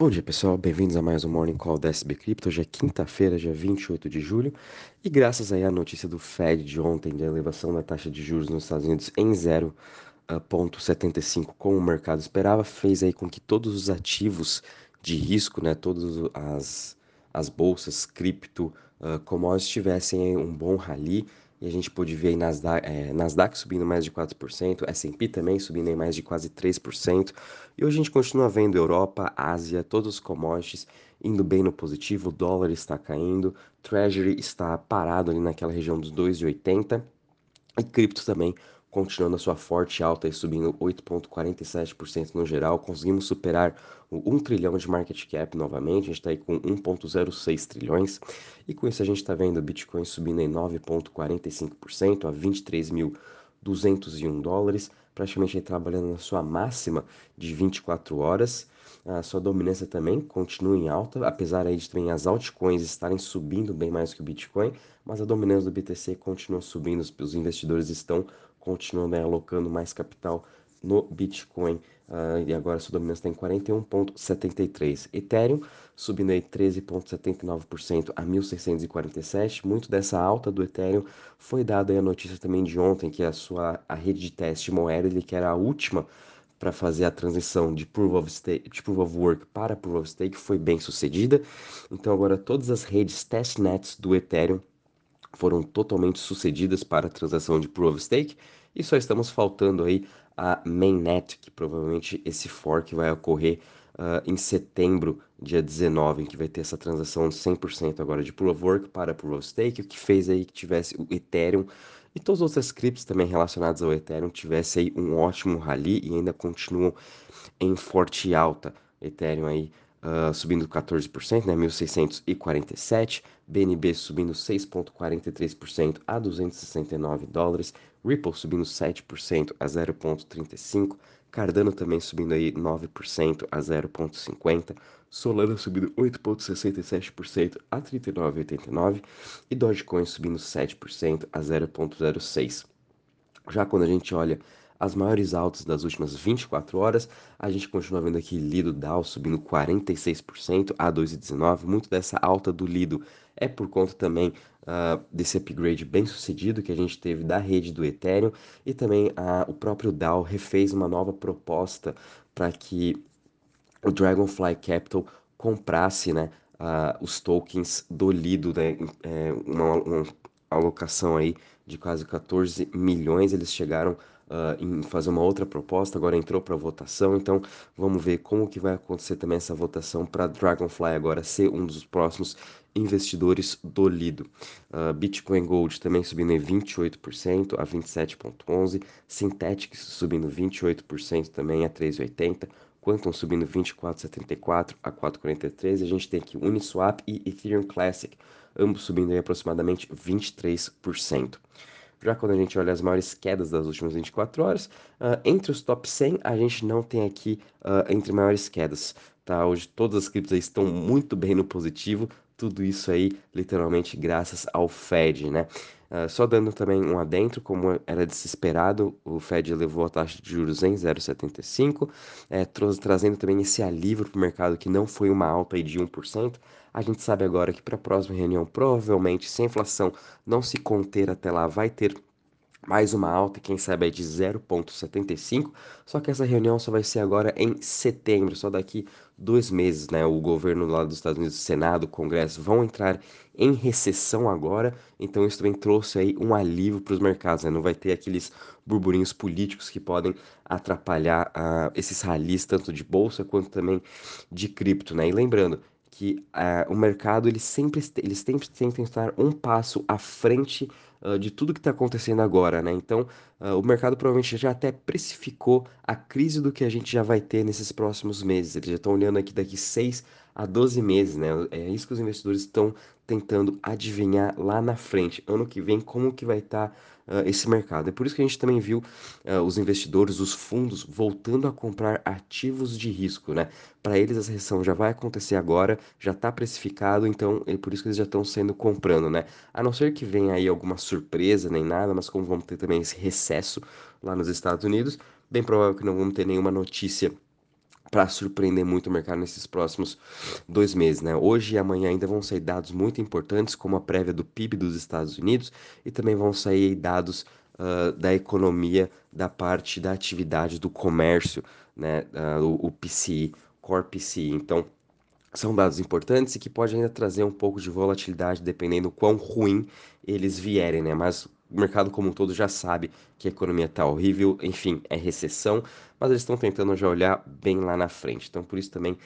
Bom dia pessoal, bem-vindos a mais um Morning Call da SB Crypto. Hoje é quinta-feira, dia 28 de julho, e graças aí à notícia do Fed de ontem de elevação da taxa de juros nos Estados Unidos em 0,75, como o mercado esperava, fez aí com que todos os ativos de risco, né, todas as, as bolsas, cripto, uh, commodities tivessem um bom rally e a gente pôde ver aí Nasdaq, é, Nasdaq subindo mais de 4%, S&P também subindo em mais de quase 3%. E hoje a gente continua vendo Europa, Ásia, todos os commodities indo bem no positivo, o dólar está caindo, Treasury está parado ali naquela região dos 2,80 e cripto também continuando a sua forte alta e subindo 8,47% no geral. Conseguimos superar o 1 trilhão de market cap novamente, a gente está aí com 1,06 trilhões. E com isso a gente está vendo o Bitcoin subindo em 9,45% a 23.201 dólares, praticamente trabalhando na sua máxima de 24 horas. A sua dominância também continua em alta, apesar aí de também as altcoins estarem subindo bem mais que o Bitcoin, mas a dominância do BTC continua subindo, os investidores estão continuando né, alocando mais capital no Bitcoin uh, e agora sua dominância está em 41,73. Ethereum subindo aí 13,79% a 1.647. Muito dessa alta do Ethereum foi dada a notícia também de ontem que a sua a rede de teste Moerly, que era a última para fazer a transição de proof, of stake, de proof of Work para Proof of Stake foi bem sucedida. Então agora todas as redes testnets do Ethereum foram totalmente sucedidas para a transação de Proof of Stake e só estamos faltando aí a Mainnet, que provavelmente esse fork vai ocorrer uh, em setembro, dia 19, em que vai ter essa transação de 100% agora de Proof of Work para Proof of Stake, o que fez aí que tivesse o Ethereum e todas as outras criptos também relacionadas ao Ethereum tivesse aí um ótimo rally e ainda continuam em forte alta. Ethereum aí uh, subindo 14%, né, 1.647, BNB subindo 6,43% a 269 dólares, Ripple subindo 7% a 0,35%, Cardano também subindo aí 9% a 0,50%, Solana subindo 8,67% a 39,89% e Dogecoin subindo 7% a 0,06%. Já quando a gente olha as maiores altas das últimas 24 horas. A gente continua vendo aqui Lido Dow subindo 46% a 2,19. Muito dessa alta do Lido é por conta também uh, desse upgrade bem sucedido que a gente teve da rede do Ethereum e também uh, o próprio Dow refez uma nova proposta para que o Dragonfly Capital comprasse né, uh, os tokens do Lido, né, é, uma, uma alocação aí de quase 14 milhões. Eles chegaram uh, em fazer uma outra proposta, agora entrou para votação, então vamos ver como que vai acontecer também essa votação para Dragonfly agora ser um dos próximos investidores do Lido. Uh, Bitcoin Gold também subindo em 28% a 27,11%, Synthetics subindo 28% também a 3,80%, Quantum subindo 24,74 a 4,43. A gente tem aqui Uniswap e Ethereum Classic, ambos subindo aí aproximadamente 23%. Já quando a gente olha as maiores quedas das últimas 24 horas, uh, entre os top 100 a gente não tem aqui uh, entre maiores quedas. Tá? Hoje todas as criptos estão muito bem no positivo, tudo isso aí literalmente graças ao Fed, né? Uh, só dando também um adentro, como era desesperado, o Fed elevou a taxa de juros em 0,75, é, trazendo também esse alívio para o mercado que não foi uma alta de 1%. A gente sabe agora que para a próxima reunião, provavelmente, se a inflação não se conter até lá, vai ter mais uma alta, quem sabe é de 0,75, só que essa reunião só vai ser agora em setembro, só daqui dois meses, né? O governo lá dos Estados Unidos, o Senado, o Congresso vão entrar em recessão agora, então isso também trouxe aí um alívio para os mercados, né? Não vai ter aqueles burburinhos políticos que podem atrapalhar uh, esses ralis, tanto de bolsa quanto também de cripto, né? E lembrando, que uh, o mercado ele sempre, eles sempre tentam estar um passo à frente uh, de tudo que está acontecendo agora, né? Então, uh, o mercado provavelmente já até precificou a crise do que a gente já vai ter nesses próximos meses. Eles já estão olhando aqui daqui 6 a 12 meses, né? É isso que os investidores estão tentando adivinhar lá na frente, ano que vem, como que vai estar tá, uh, esse mercado. É por isso que a gente também viu uh, os investidores, os fundos, voltando a comprar ativos de risco, né? Para eles essa recessão já vai acontecer agora, já está precificado, então é por isso que eles já estão sendo comprando, né? A não ser que venha aí alguma surpresa nem nada, mas como vamos ter também esse recesso lá nos Estados Unidos, bem provável que não vamos ter nenhuma notícia para surpreender muito o mercado nesses próximos dois meses, né? Hoje e amanhã ainda vão sair dados muito importantes, como a prévia do PIB dos Estados Unidos, e também vão sair dados uh, da economia, da parte da atividade do comércio, né? Uh, o, o PCI, Core PCI. Então, são dados importantes e que pode ainda trazer um pouco de volatilidade dependendo quão ruim eles vierem, né? Mas o mercado como um todo já sabe que a economia está horrível, enfim, é recessão, mas eles estão tentando já olhar bem lá na frente. Então, por isso também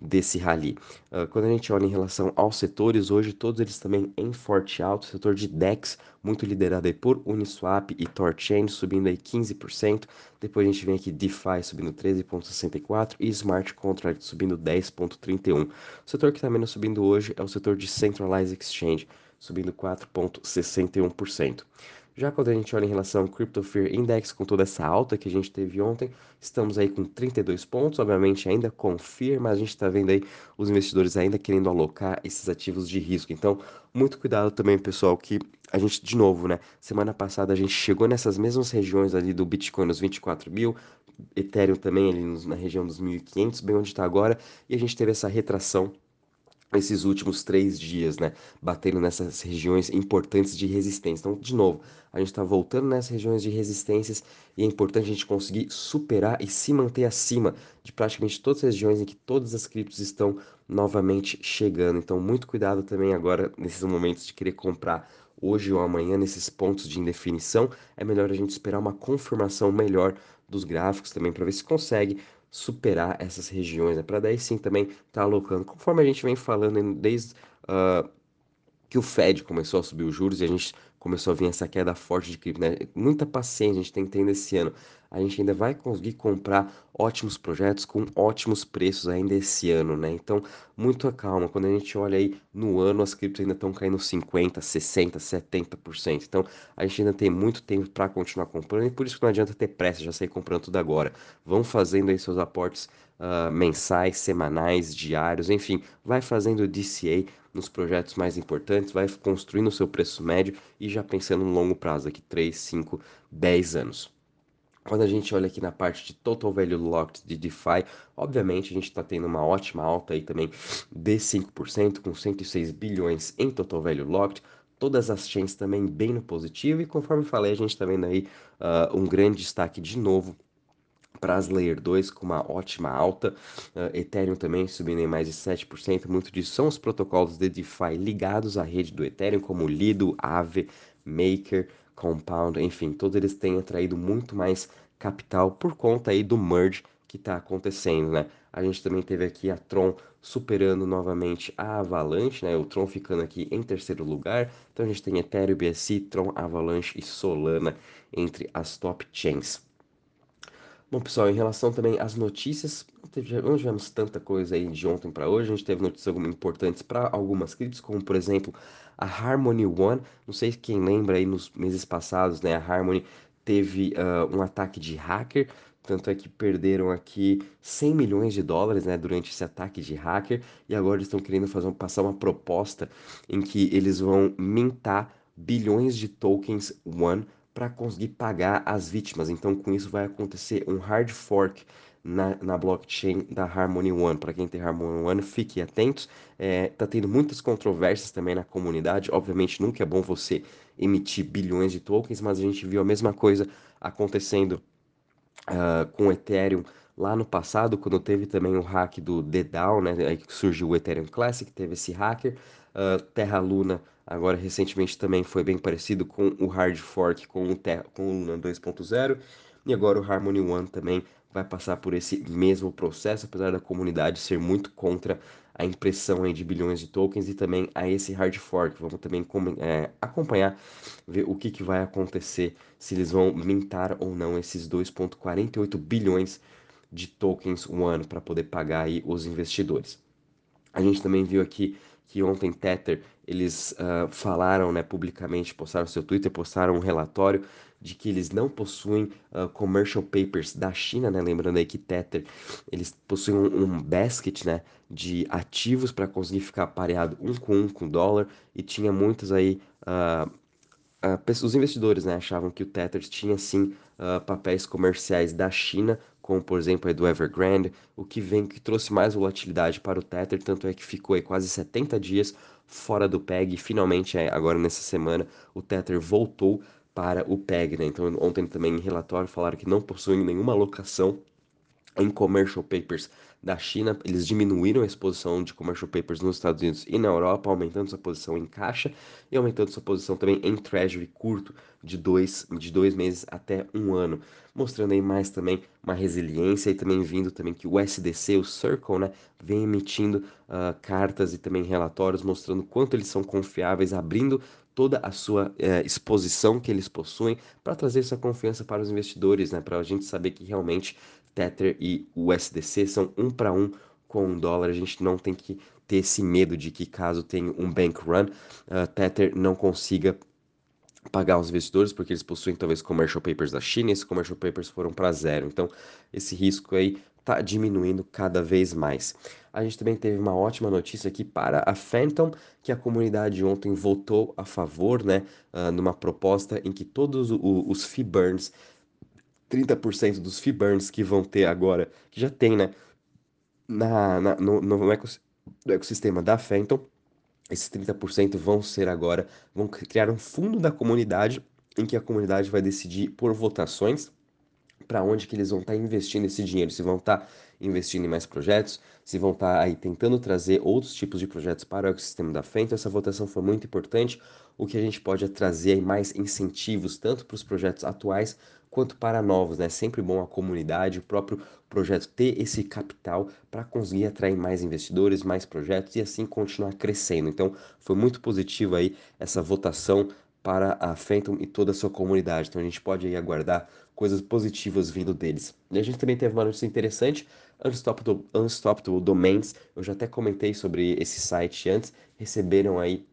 desse rally. Uh, quando a gente olha em relação aos setores, hoje todos eles também em forte alto, setor de DEX, muito liderado aí por Uniswap e Torchain, subindo aí 15%. Depois a gente vem aqui DeFi subindo 13,64% e Smart Contract subindo 10,31%. O setor que está menos subindo hoje é o setor de Centralized Exchange, subindo 4,61%. Já quando a gente olha em relação ao Crypto Fear Index, com toda essa alta que a gente teve ontem, estamos aí com 32 pontos, obviamente ainda com Fear, mas a gente está vendo aí os investidores ainda querendo alocar esses ativos de risco. Então, muito cuidado também, pessoal, que a gente, de novo, né, semana passada a gente chegou nessas mesmas regiões ali do Bitcoin nos 24 mil, Ethereum também ali na região dos 1.500, bem onde está agora, e a gente teve essa retração esses últimos três dias, né? Batendo nessas regiões importantes de resistência. Então, de novo, a gente está voltando nessas regiões de resistências e é importante a gente conseguir superar e se manter acima de praticamente todas as regiões em que todas as criptos estão novamente chegando. Então, muito cuidado também agora nesses momentos de querer comprar hoje ou amanhã nesses pontos de indefinição. É melhor a gente esperar uma confirmação melhor dos gráficos também para ver se consegue superar essas regiões, né? Para daí sim também estar tá alocando, conforme a gente vem falando desde uh, que o Fed começou a subir os juros e a gente começou a vir essa queda forte de cripto, né? Muita paciência a gente tem que ter esse ano. A gente ainda vai conseguir comprar ótimos projetos com ótimos preços ainda esse ano, né? Então, muito calma. Quando a gente olha aí no ano, as criptos ainda estão caindo 50, 60, 70%. Então, a gente ainda tem muito tempo para continuar comprando e por isso que não adianta ter pressa, já sair comprando tudo agora. Vão fazendo aí seus aportes uh, mensais, semanais, diários, enfim, vai fazendo DCA nos projetos mais importantes, vai construindo o seu preço médio e já pensando no longo prazo, daqui 3, 5, 10 anos. Quando a gente olha aqui na parte de Total Value Locked de DeFi, obviamente a gente está tendo uma ótima alta aí também de 5%, com 106 bilhões em Total Value Locked, todas as chains também bem no positivo, e conforme falei, a gente está vendo aí uh, um grande destaque de novo para as Layer 2 com uma ótima alta, uh, Ethereum também subindo em mais de 7%, muito disso são os protocolos de DeFi ligados à rede do Ethereum, como Lido, Aave, Maker, Compound, enfim, todos eles têm atraído muito mais capital por conta aí do merge que está acontecendo, né? A gente também teve aqui a Tron superando novamente a Avalanche, né? O Tron ficando aqui em terceiro lugar. Então a gente tem Ethereum, BSC, Tron, Avalanche e Solana entre as top chains. Bom, pessoal, em relação também às notícias, não tivemos tanta coisa aí de ontem para hoje. A gente teve notícias importantes para algumas criptos, como por exemplo a Harmony One. Não sei quem lembra aí nos meses passados, né? A Harmony teve uh, um ataque de hacker, tanto é que perderam aqui 100 milhões de dólares né, durante esse ataque de hacker, e agora eles estão querendo fazer, passar uma proposta em que eles vão mintar bilhões de tokens One para conseguir pagar as vítimas. Então, com isso, vai acontecer um hard fork na, na blockchain da Harmony One. Para quem tem Harmony One, fique atentos. É, tá tendo muitas controvérsias também na comunidade. Obviamente, nunca é bom você emitir bilhões de tokens, mas a gente viu a mesma coisa acontecendo uh, com o Ethereum lá no passado, quando teve também o hack do DDAO, né? Aí surgiu o Ethereum Classic, teve esse hacker. Uh, Terra Luna Agora, recentemente também foi bem parecido com o Hard Fork, com o, Ter com o Luna 2.0. E agora o Harmony One também vai passar por esse mesmo processo, apesar da comunidade ser muito contra a impressão aí de bilhões de tokens e também a esse hard fork. Vamos também é, acompanhar, ver o que, que vai acontecer, se eles vão mintar ou não esses 2,48 bilhões de tokens um ano para poder pagar aí os investidores. A gente também viu aqui que ontem Tether eles uh, falaram né, publicamente, postaram seu Twitter, postaram um relatório de que eles não possuem uh, commercial papers da China, né? Lembrando aí que Tether, eles possuem um, um basket, né, de ativos para conseguir ficar pareado um com um com dólar e tinha muitos aí uh, uh, os investidores, né, achavam que o Tether tinha sim papéis comerciais da China como por exemplo a do Evergrande, o que vem que trouxe mais volatilidade para o Tether, tanto é que ficou aí quase 70 dias fora do PEG e finalmente agora nessa semana o Tether voltou para o PEG, né? Então ontem também em relatório falaram que não possuem nenhuma alocação em commercial papers da China, eles diminuíram a exposição de commercial papers nos Estados Unidos e na Europa, aumentando sua posição em caixa e aumentando sua posição também em treasury curto de dois, de dois meses até um ano, mostrando aí mais também uma resiliência e também vindo também que o SDC, o Circle, né, vem emitindo uh, cartas e também relatórios mostrando quanto eles são confiáveis, abrindo toda a sua uh, exposição que eles possuem para trazer essa confiança para os investidores, né, para a gente saber que realmente Tether e USDC são um para um com o dólar. A gente não tem que ter esse medo de que caso tenha um bank run, uh, Tether não consiga pagar os investidores, porque eles possuem talvez commercial papers da China e esses commercial papers foram para zero. Então, esse risco aí está diminuindo cada vez mais. A gente também teve uma ótima notícia aqui para a Phantom, que a comunidade ontem votou a favor, né, uh, numa proposta em que todos os fee burns 30% dos fee que vão ter agora, que já tem, né, na, na no, no, ecossistema da Phantom, esses 30% vão ser agora, vão criar um fundo da comunidade em que a comunidade vai decidir por votações para onde que eles vão estar tá investindo esse dinheiro, se vão estar tá investindo em mais projetos, se vão estar tá aí tentando trazer outros tipos de projetos para o ecossistema da Fê. Então essa votação foi muito importante. O que a gente pode é trazer mais incentivos tanto para os projetos atuais quanto para novos, né? Sempre bom a comunidade, o próprio projeto ter esse capital para conseguir atrair mais investidores, mais projetos e assim continuar crescendo. Então, foi muito positivo aí essa votação para a Phantom e toda a sua comunidade. Então, a gente pode aí aguardar coisas positivas vindo deles. E a gente também teve uma notícia interessante, Unstoppable, Unstoppable Domains, eu já até comentei sobre esse site antes, receberam aí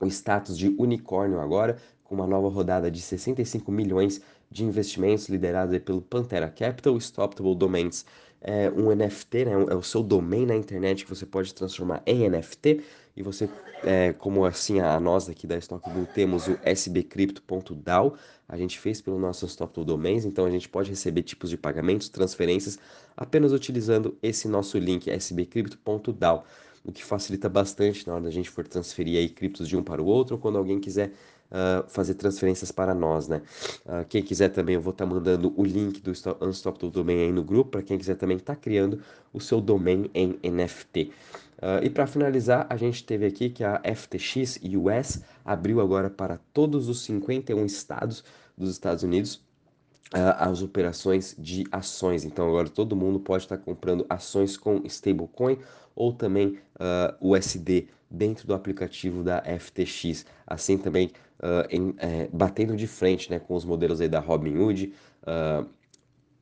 o status de unicórnio agora, com uma nova rodada de 65 milhões de investimentos liderada pelo Pantera Capital, Stoppable Domains é um NFT, né? é o seu domain na internet que você pode transformar em NFT e você, é, como assim a nós aqui da Stockbull temos o sbcrypto.dao, a gente fez pelo nosso Stockbull Domains, então a gente pode receber tipos de pagamentos, transferências apenas utilizando esse nosso link sbcrypto.dao, o que facilita bastante na hora da gente for transferir aí criptos de um para o outro ou quando alguém quiser uh, fazer transferências para nós, né? Uh, quem quiser também, eu vou estar tá mandando o link do Unstop do Domain aí no grupo, para quem quiser também estar tá criando o seu domain em NFT. Uh, e para finalizar, a gente teve aqui que a FTX US abriu agora para todos os 51 estados dos Estados Unidos as operações de ações. Então agora todo mundo pode estar comprando ações com stablecoin ou também uh, USD dentro do aplicativo da FTX. Assim também uh, em, é, batendo de frente né, com os modelos aí da Robinhood, uh,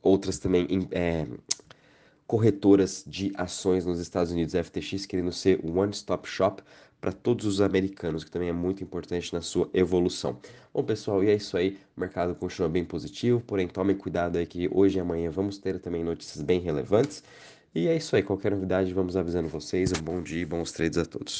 outras também em, é, corretoras de ações nos Estados Unidos, FTX querendo ser one-stop shop para todos os americanos, que também é muito importante na sua evolução. Bom, pessoal, e é isso aí. O mercado continua bem positivo, porém tomem cuidado aí que hoje e amanhã vamos ter também notícias bem relevantes. E é isso aí. Qualquer novidade, vamos avisando vocês. Um bom dia e bons trades a todos.